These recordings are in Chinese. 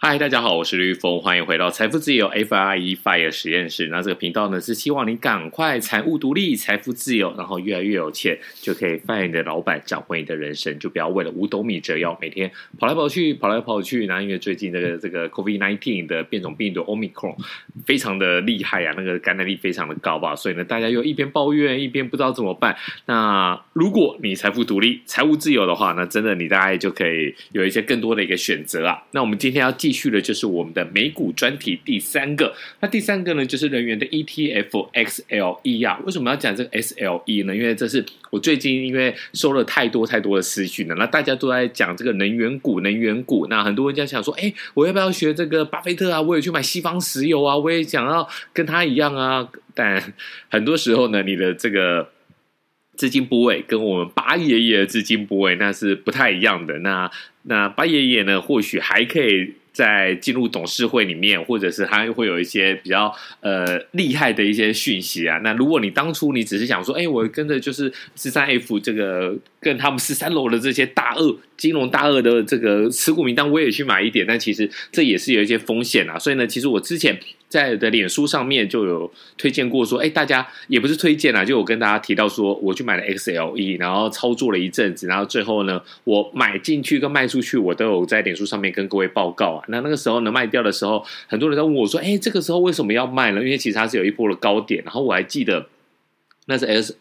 嗨，大家好，我是吕玉峰，欢迎回到财富自由 FIRE FIRE 实验室。那这个频道呢，是希望你赶快财务独立、财富自由，然后越来越有钱，就可以 fire 你的老板，掌握你的人生，就不要为了五斗米折腰，每天跑来跑去，跑来跑去。然后因为最近这个这个 COVID-19 的变种病毒 Omicron 非常的厉害啊，那个感染力非常的高吧，所以呢，大家又一边抱怨，一边不知道怎么办。那如果你财富独立、财务自由的话，那真的你大概就可以有一些更多的一个选择啊。那我们今天要继续的就是我们的美股专题第三个，那第三个呢，就是能源的 ETF XLE 啊。为什么要讲这个 XLE 呢？因为这是我最近因为收了太多太多的私讯了，那大家都在讲这个能源股，能源股。那很多人家想说，哎，我要不要学这个巴菲特啊？我也去买西方石油啊，我也想要跟他一样啊。但很多时候呢，你的这个资金部位跟我们巴爷爷的资金部位那是不太一样的。那那巴爷爷呢，或许还可以。在进入董事会里面，或者是他会有一些比较呃厉害的一些讯息啊。那如果你当初你只是想说，哎，我跟着就是十三 F 这个跟他们十三楼的这些大鳄金融大鳄的这个持股名单，我也去买一点，但其实这也是有一些风险啊。所以呢，其实我之前。在的脸书上面就有推荐过说，哎，大家也不是推荐啦，就我跟大家提到说，我去买了 XLE，然后操作了一阵子，然后最后呢，我买进去跟卖出去，我都有在脸书上面跟各位报告啊。那那个时候呢，卖掉的时候，很多人都问我说，哎，这个时候为什么要卖呢？因为其实它是有一波的高点，然后我还记得那是 S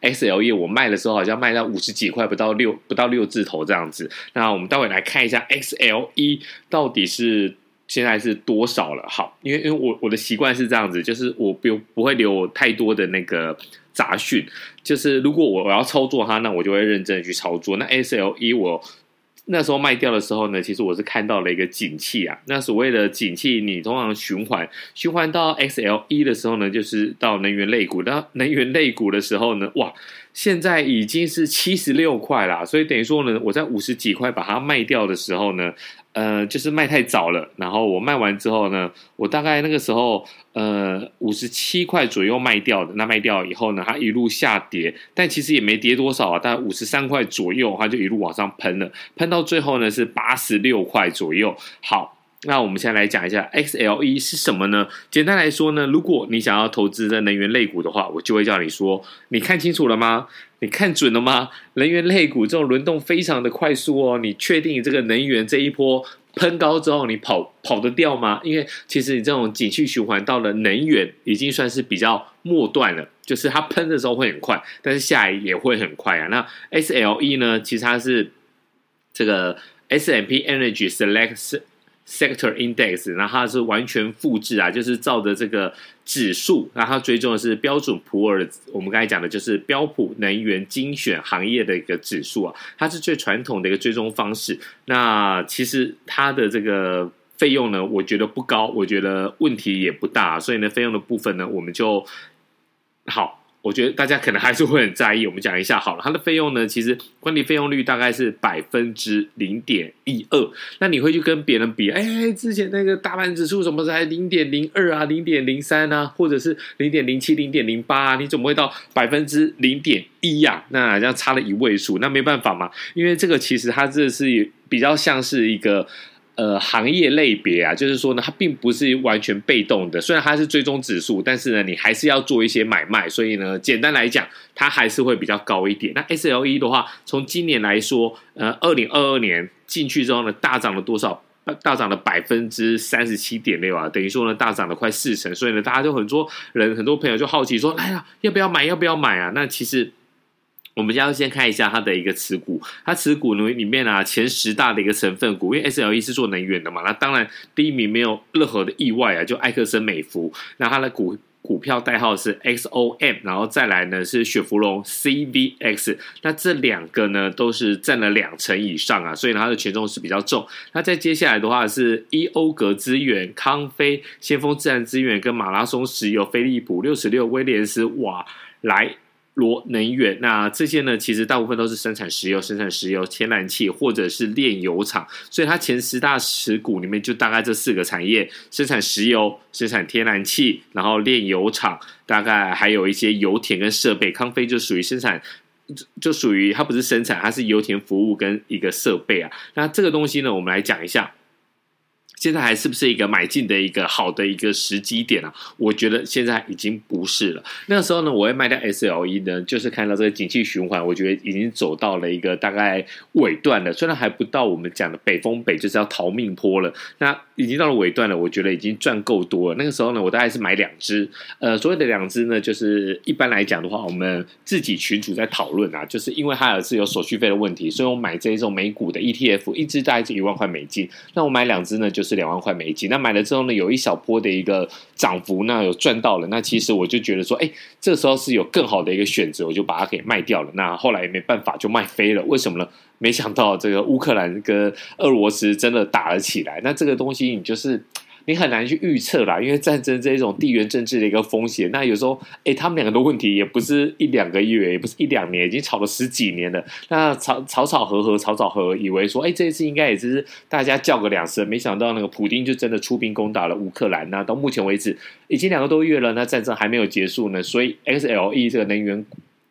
XLE，我卖的时候好像卖到五十几块，不到六不到六字头这样子。那我们待会来看一下 XLE 到底是。现在是多少了？好，因为因为我我的习惯是这样子，就是我不不会留太多的那个杂讯，就是如果我我要操作它，那我就会认真去操作。那 SLE 我那时候卖掉的时候呢，其实我是看到了一个景气啊。那所谓的景气，你通常循环循环到 XLE 的时候呢，就是到能源类股。那能源类股的时候呢，哇，现在已经是七十六块啦，所以等于说呢，我在五十几块把它卖掉的时候呢。呃，就是卖太早了，然后我卖完之后呢，我大概那个时候呃五十七块左右卖掉的，那卖掉以后呢，它一路下跌，但其实也没跌多少啊，大概五十三块左右，它就一路往上喷了，喷到最后呢是八十六块左右。好，那我们现在来讲一下 XLE 是什么呢？简单来说呢，如果你想要投资的能源类股的话，我就会叫你说，你看清楚了吗？你看准了吗？能源类股这种轮动非常的快速哦，你确定这个能源这一波喷高之后，你跑跑得掉吗？因为其实你这种景气循环到了能源已经算是比较末段了，就是它喷的时候会很快，但是下来也会很快啊。那 XLE 呢？其实它是这个 S&P Energy Select。Sector Index，然后它是完全复制啊，就是照着这个指数，然后它追踪的是标准普尔，我们刚才讲的就是标普能源精选行业的一个指数啊，它是最传统的一个追踪方式。那其实它的这个费用呢，我觉得不高，我觉得问题也不大，所以呢，费用的部分呢，我们就好。我觉得大家可能还是会很在意，我们讲一下好了。它的费用呢，其实管理费用率大概是百分之零点一二。那你会去跟别人比，哎，之前那个大盘指数什么才零点零二啊，零点零三啊，或者是零点零七、零点零八啊，你怎么会到百分之零点一呀？那这样差了一位数，那没办法嘛，因为这个其实它这是比较像是一个。呃，行业类别啊，就是说呢，它并不是完全被动的。虽然它是追踪指数，但是呢，你还是要做一些买卖。所以呢，简单来讲，它还是会比较高一点。那 SLE 的话，从今年来说，呃，二零二二年进去之后呢，大涨了多少？大涨了百分之三十七点六啊，等于说呢，大涨了快四成。所以呢，大家就很多人、很多朋友就好奇说：“哎呀，要不要买？要不要买啊？”那其实。我们要先看一下它的一个持股，它持股呢里面啊前十大的一个成分股，因为 S L E 是做能源的嘛，那当然第一名没有任何的意外啊，就艾克森美孚，那它的股股票代号是 XOM，然后再来呢是雪佛龙 CVX，那这两个呢都是占了两成以上啊，所以它的权重是比较重。那再接下来的话是伊欧格资源、康菲、先锋自然资源跟马拉松石油、飞利浦六十六、威廉斯瓦莱。罗能源，那这些呢，其实大部分都是生产石油、生产石油、天然气或者是炼油厂，所以它前十大持股里面就大概这四个产业：生产石油、生产天然气，然后炼油厂，大概还有一些油田跟设备。康菲就属于生产，就属于它不是生产，它是油田服务跟一个设备啊。那这个东西呢，我们来讲一下。现在还是不是一个买进的一个好的一个时机点啊？我觉得现在已经不是了。那个时候呢，我会卖掉 SLE 呢，就是看到这个景气循环，我觉得已经走到了一个大概尾段了。虽然还不到我们讲的北风北就是要逃命坡了，那已经到了尾段了。我觉得已经赚够多了。那个时候呢，我大概是买两只，呃，所谓的两只呢，就是一般来讲的话，我们自己群主在讨论啊，就是因为哈尔是有手续费的问题，所以我买这一种美股的 ETF，一只大概是一万块美金。那我买两只呢，就是。两万块美金，那买了之后呢，有一小波的一个涨幅，那有赚到了。那其实我就觉得说，哎，这时候是有更好的一个选择，我就把它给卖掉了。那后来也没办法，就卖飞了。为什么呢？没想到这个乌克兰跟俄罗斯真的打了起来。那这个东西，你就是。你很难去预测啦，因为战争这一种地缘政治的一个风险。那有时候，哎，他们两个的问题也不是一两个月，也不是一两年，已经吵了十几年了。那吵吵吵和和，吵吵和和，以为说，哎，这一次应该也是大家叫个两声，没想到那个普丁就真的出兵攻打了乌克兰。那到目前为止，已经两个多月了，那战争还没有结束呢。所以，XLE 这个能源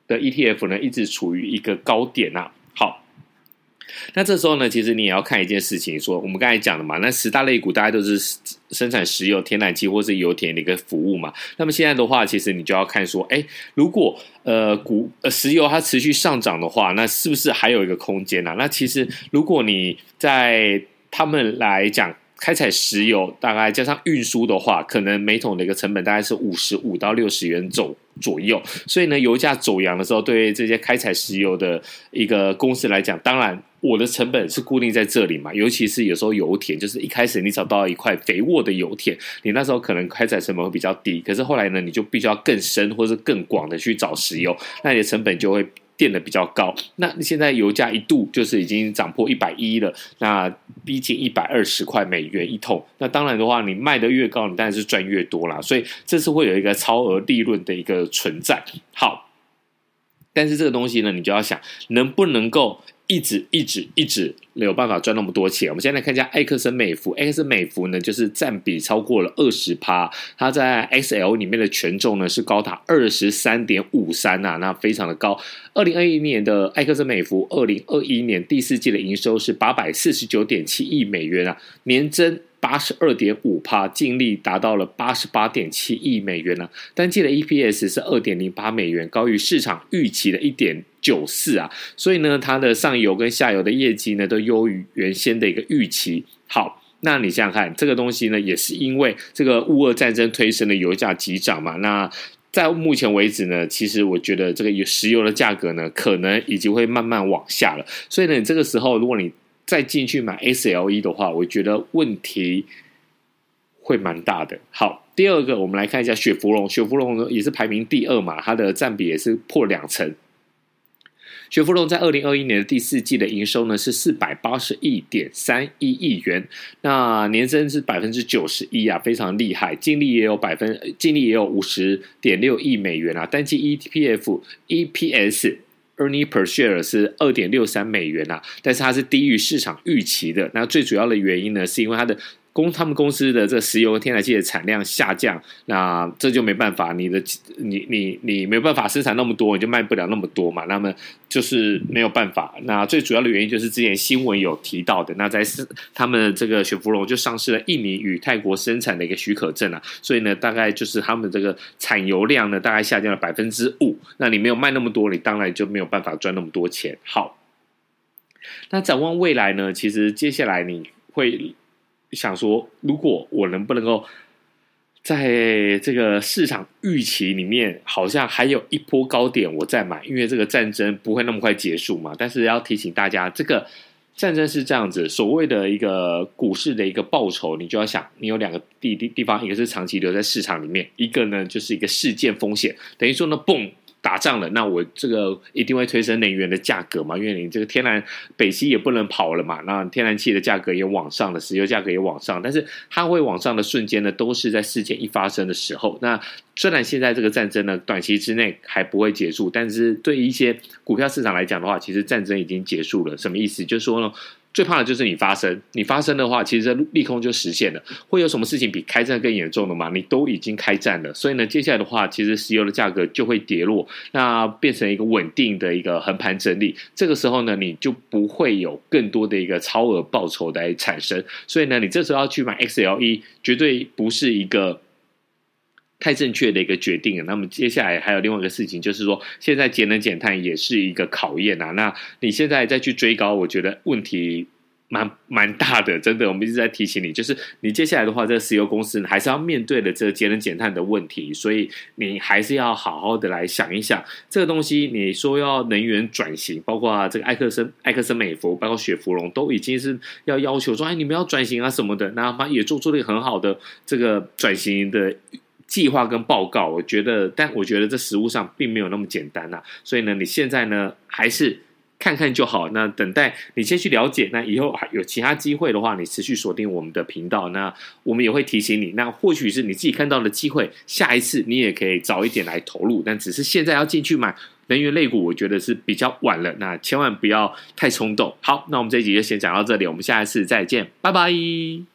的 ETF 呢，一直处于一个高点啊。那这时候呢，其实你也要看一件事情，说我们刚才讲的嘛，那十大类股大家都是生产石油、天然气或是油田的一个服务嘛。那么现在的话，其实你就要看说，哎，如果呃股呃石油它持续上涨的话，那是不是还有一个空间呢、那其实如果你在他们来讲。开采石油大概加上运输的话，可能每桶的一个成本大概是五十五到六十元左左右。所以呢，油价走扬的时候，对于这些开采石油的一个公司来讲，当然我的成本是固定在这里嘛。尤其是有时候油田，就是一开始你找到一块肥沃的油田，你那时候可能开采成本会比较低。可是后来呢，你就必须要更深或是更广的去找石油，那你的成本就会。垫的比较高，那现在油价一度就是已经涨破一百一了，那逼近一百二十块美元一桶。那当然的话，你卖的越高，你当然是赚越多啦。所以这是会有一个超额利润的一个存在。好，但是这个东西呢，你就要想能不能够。一直一直一直没有办法赚那么多钱。我们先来看一下埃克森美孚，埃克森美孚呢，就是占比超过了二十趴，它在 XL 里面的权重呢是高达二十三点五三啊，那非常的高。二零二一年的埃克森美孚，二零二一年第四季的营收是八百四十九点七亿美元啊，年增。八十二点五趴，净利达到了八十八点七亿美元呢、啊。单季的 EPS 是二点零八美元，高于市场预期的一点九四啊。所以呢，它的上游跟下游的业绩呢，都优于原先的一个预期。好，那你想想看，这个东西呢，也是因为这个乌俄战争推升的油价急涨嘛。那在目前为止呢，其实我觉得这个石油的价格呢，可能已经会慢慢往下了。所以呢，你这个时候如果你再进去买 SLE 的话，我觉得问题会蛮大的。好，第二个我们来看一下雪佛龙，雪佛龙呢也是排名第二嘛，它的占比也是破两成。雪佛龙在二零二一年的第四季的营收呢是四百八十一点三一亿元，那年增是百分之九十一啊，非常厉害。净利也有百分，净利也有五十点六亿美元啊，单季 EPF EPS。Earning per share 是二点六三美元啊，但是它是低于市场预期的。那最主要的原因呢，是因为它的。公他们公司的这个石油天然气的产量下降，那这就没办法，你的你你你没有办法生产那么多，你就卖不了那么多嘛。那么就是没有办法。那最主要的原因就是之前新闻有提到的，那在是他们这个雪佛龙就丧失了印尼与泰国生产的一个许可证啊，所以呢，大概就是他们这个产油量呢，大概下降了百分之五。那你没有卖那么多，你当然就没有办法赚那么多钱。好，那展望未来呢？其实接下来你会。想说，如果我能不能够在这个市场预期里面，好像还有一波高点，我再买，因为这个战争不会那么快结束嘛。但是要提醒大家，这个战争是这样子，所谓的一个股市的一个报酬，你就要想，你有两个地地地方，一个是长期留在市场里面，一个呢就是一个事件风险，等于说呢，嘣。打仗了，那我这个一定会推升能源的价格嘛？因为你这个天然北溪也不能跑了嘛，那天然气的价格也往上了，石油价格也往上，但是它会往上的瞬间呢，都是在事件一发生的时候。那虽然现在这个战争呢，短期之内还不会结束，但是对于一些股票市场来讲的话，其实战争已经结束了。什么意思？就是说呢，最怕的就是你发生，你发生的话，其实利空就实现了。会有什么事情比开战更严重的吗？你都已经开战了，所以呢，接下来的话，其实石油的价格就会跌落，那变成一个稳定的一个横盘整理。这个时候呢，你就不会有更多的一个超额报酬来产生。所以呢，你这时候要去买 XLE，绝对不是一个。太正确的一个决定。那么接下来还有另外一个事情，就是说现在节能减碳也是一个考验啊。那你现在再去追高，我觉得问题蛮蛮大的，真的。我们一直在提醒你，就是你接下来的话，这个石油公司还是要面对的这个节能减碳的问题，所以你还是要好好的来想一想这个东西。你说要能源转型，包括啊这个埃克森、埃克森美孚，包括雪佛龙，都已经是要要求说，哎，你们要转型啊什么的。那他也做出了一个很好的这个转型的。计划跟报告，我觉得，但我觉得这实务上并没有那么简单呐、啊。所以呢，你现在呢还是看看就好。那等待你先去了解，那以后还有其他机会的话，你持续锁定我们的频道。那我们也会提醒你。那或许是你自己看到的机会，下一次你也可以早一点来投入。但只是现在要进去买能源类股，我觉得是比较晚了。那千万不要太冲动。好，那我们这一集就先讲到这里，我们下一次再见，拜拜。